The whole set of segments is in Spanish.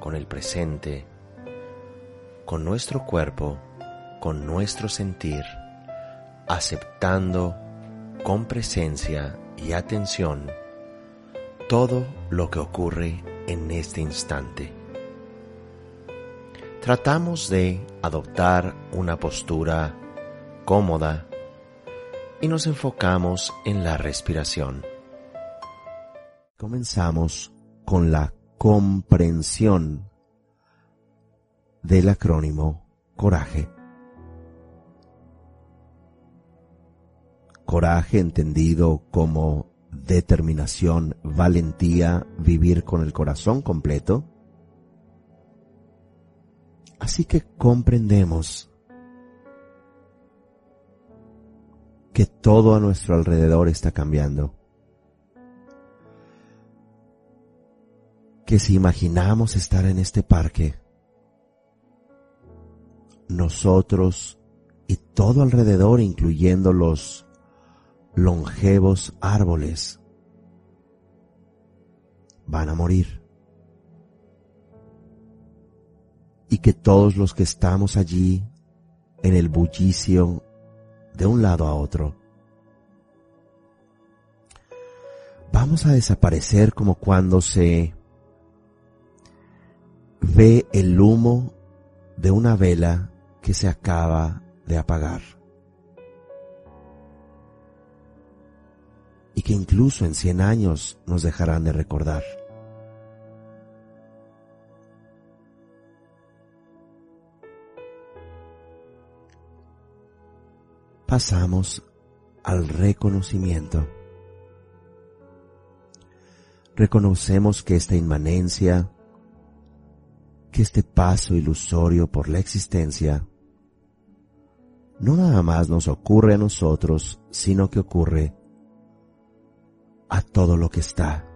con el presente, con nuestro cuerpo, con nuestro sentir, aceptando con presencia y atención todo lo que ocurre en este instante. Tratamos de adoptar una postura cómoda y nos enfocamos en la respiración. Comenzamos con la comprensión del acrónimo coraje. Coraje entendido como determinación, valentía, vivir con el corazón completo. Así que comprendemos que todo a nuestro alrededor está cambiando. Que si imaginamos estar en este parque, nosotros y todo alrededor, incluyendo los longevos árboles, van a morir. Y que todos los que estamos allí en el bullicio de un lado a otro, vamos a desaparecer como cuando se ve el humo de una vela que se acaba de apagar. Y que incluso en cien años nos dejarán de recordar. pasamos al reconocimiento. Reconocemos que esta inmanencia, que este paso ilusorio por la existencia, no nada más nos ocurre a nosotros, sino que ocurre a todo lo que está.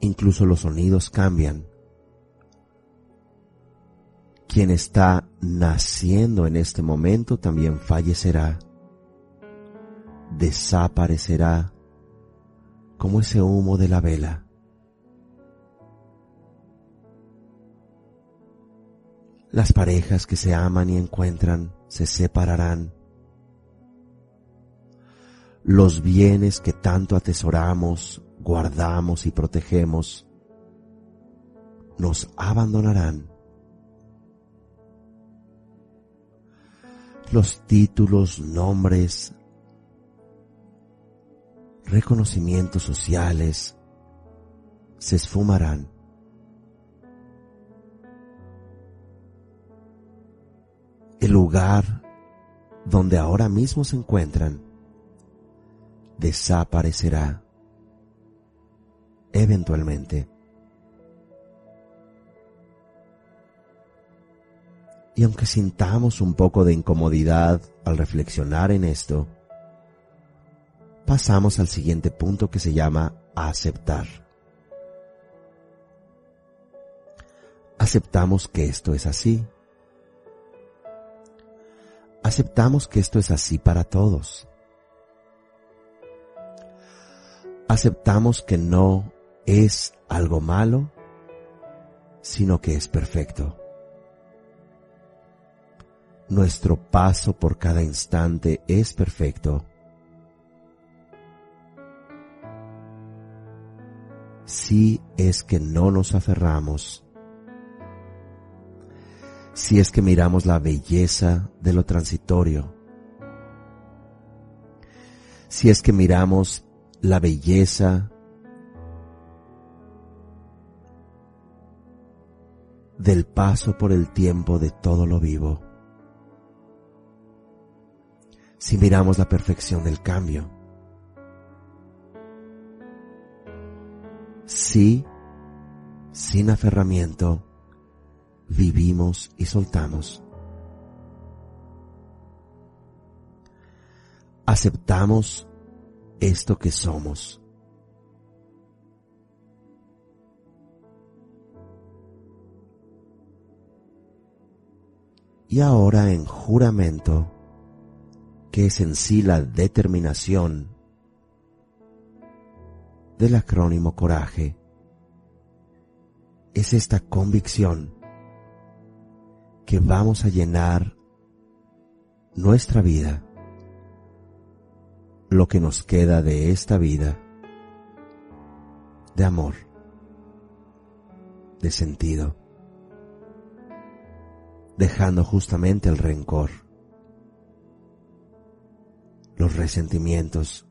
Incluso los sonidos cambian quien está naciendo en este momento también fallecerá, desaparecerá como ese humo de la vela. Las parejas que se aman y encuentran se separarán. Los bienes que tanto atesoramos, guardamos y protegemos nos abandonarán los títulos, nombres, reconocimientos sociales se esfumarán. Lugar donde ahora mismo se encuentran desaparecerá eventualmente. Y aunque sintamos un poco de incomodidad al reflexionar en esto, pasamos al siguiente punto que se llama aceptar. Aceptamos que esto es así. Aceptamos que esto es así para todos. Aceptamos que no es algo malo, sino que es perfecto nuestro paso por cada instante es perfecto. Si es que no nos aferramos, si es que miramos la belleza de lo transitorio, si es que miramos la belleza del paso por el tiempo de todo lo vivo si miramos la perfección del cambio. Sí, sin aferramiento, vivimos y soltamos. Aceptamos esto que somos. Y ahora en juramento, que es en sí la determinación del acrónimo coraje, es esta convicción que vamos a llenar nuestra vida, lo que nos queda de esta vida, de amor, de sentido, dejando justamente el rencor, los resentimientos,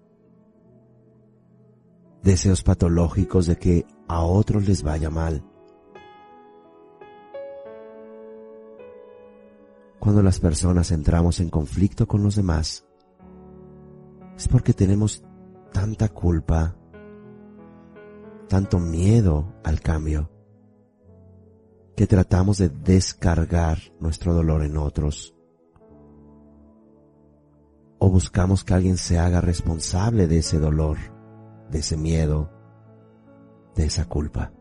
deseos patológicos de que a otros les vaya mal, Cuando las personas entramos en conflicto con los demás, es porque tenemos tanta culpa, tanto miedo al cambio, que tratamos de descargar nuestro dolor en otros. O buscamos que alguien se haga responsable de ese dolor, de ese miedo, de esa culpa.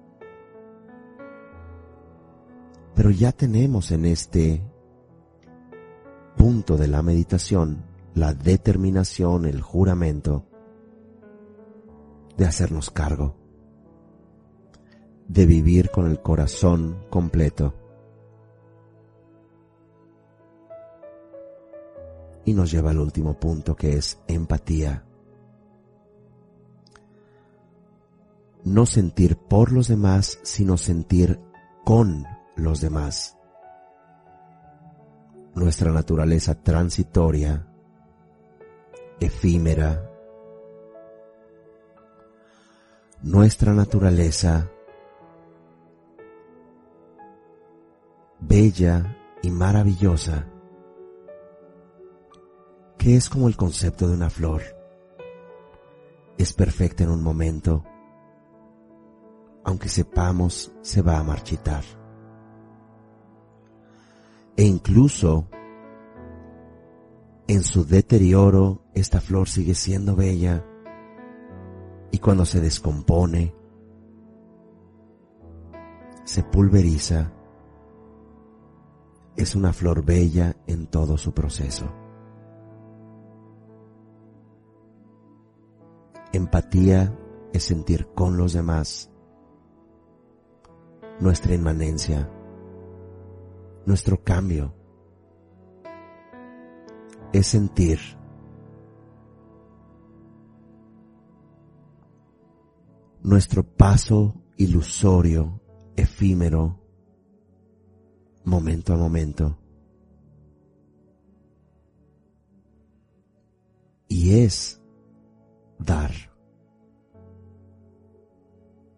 Pero ya tenemos en este punto de la meditación la determinación, el juramento de hacernos cargo, de vivir con el corazón completo. Y nos lleva al último punto que es empatía. No sentir por los demás, sino sentir con los demás nuestra naturaleza transitoria, efímera, nuestra naturaleza bella y maravillosa, que es como el concepto de una flor. Es perfecta en un momento, aunque sepamos se va a marchitar e incluso en su deterioro esta flor sigue siendo bella y cuando se descompone, se pulveriza, es una flor bella en todo su proceso. Empatía es sentir con los demás nuestra inmanencia, nuestro cambio es sentir nuestro paso ilusorio, efímero, momento a momento. Y es dar.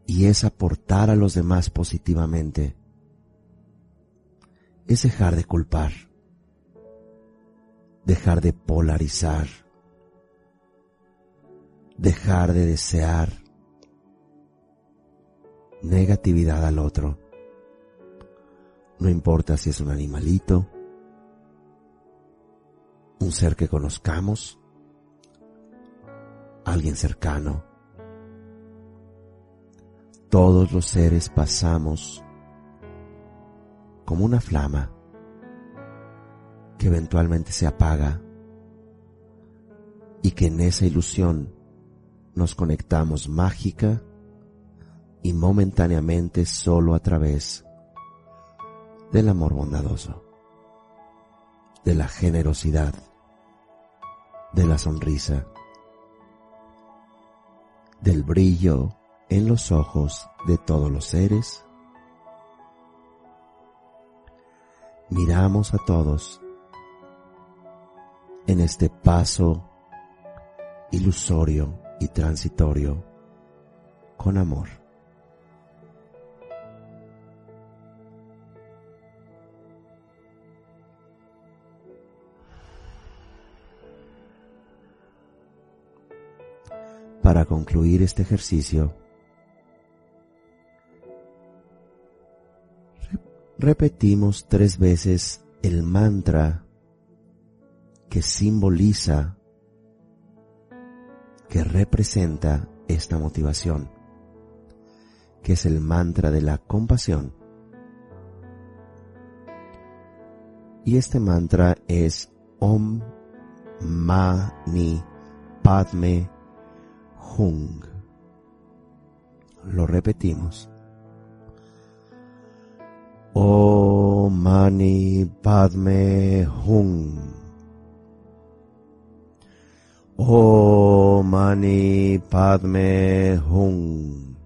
Y es aportar a los demás positivamente es dejar de culpar, dejar de polarizar, dejar de desear negatividad al otro. No importa si es un animalito, un ser que conozcamos, alguien cercano. Todos los seres pasamos como una flama que eventualmente se apaga y que en esa ilusión nos conectamos mágica y momentáneamente solo a través del amor bondadoso, de la generosidad, de la sonrisa, del brillo en los ojos de todos los seres miramos a todos en este paso ilusorio y transitorio con amor. Para concluir este ejercicio, repetimos tres veces el mantra que simboliza, que representa esta motivación, que es el mantra de la compasión. Y este mantra es Om Mani Padme Hung. Lo repetimos. Om Mani Padme Hum. Om Mani Padme Hum.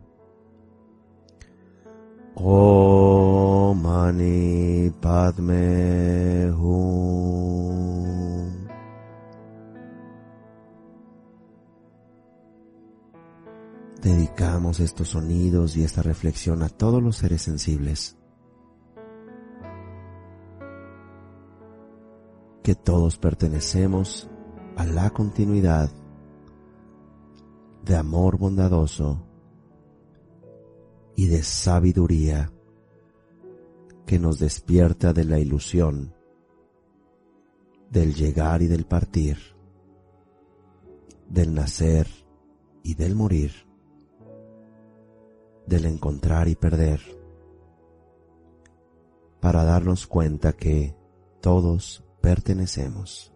Om Mani Padme Hum. Dedicamos estos sonidos y esta reflexión a todos los seres sensibles que todos pertenecemos a la continuidad de amor bondadoso y de sabiduría que nos despierta de la ilusión del llegar y del partir, del nacer y del morir, del encontrar y perder, para darnos cuenta que todos pertenecemos.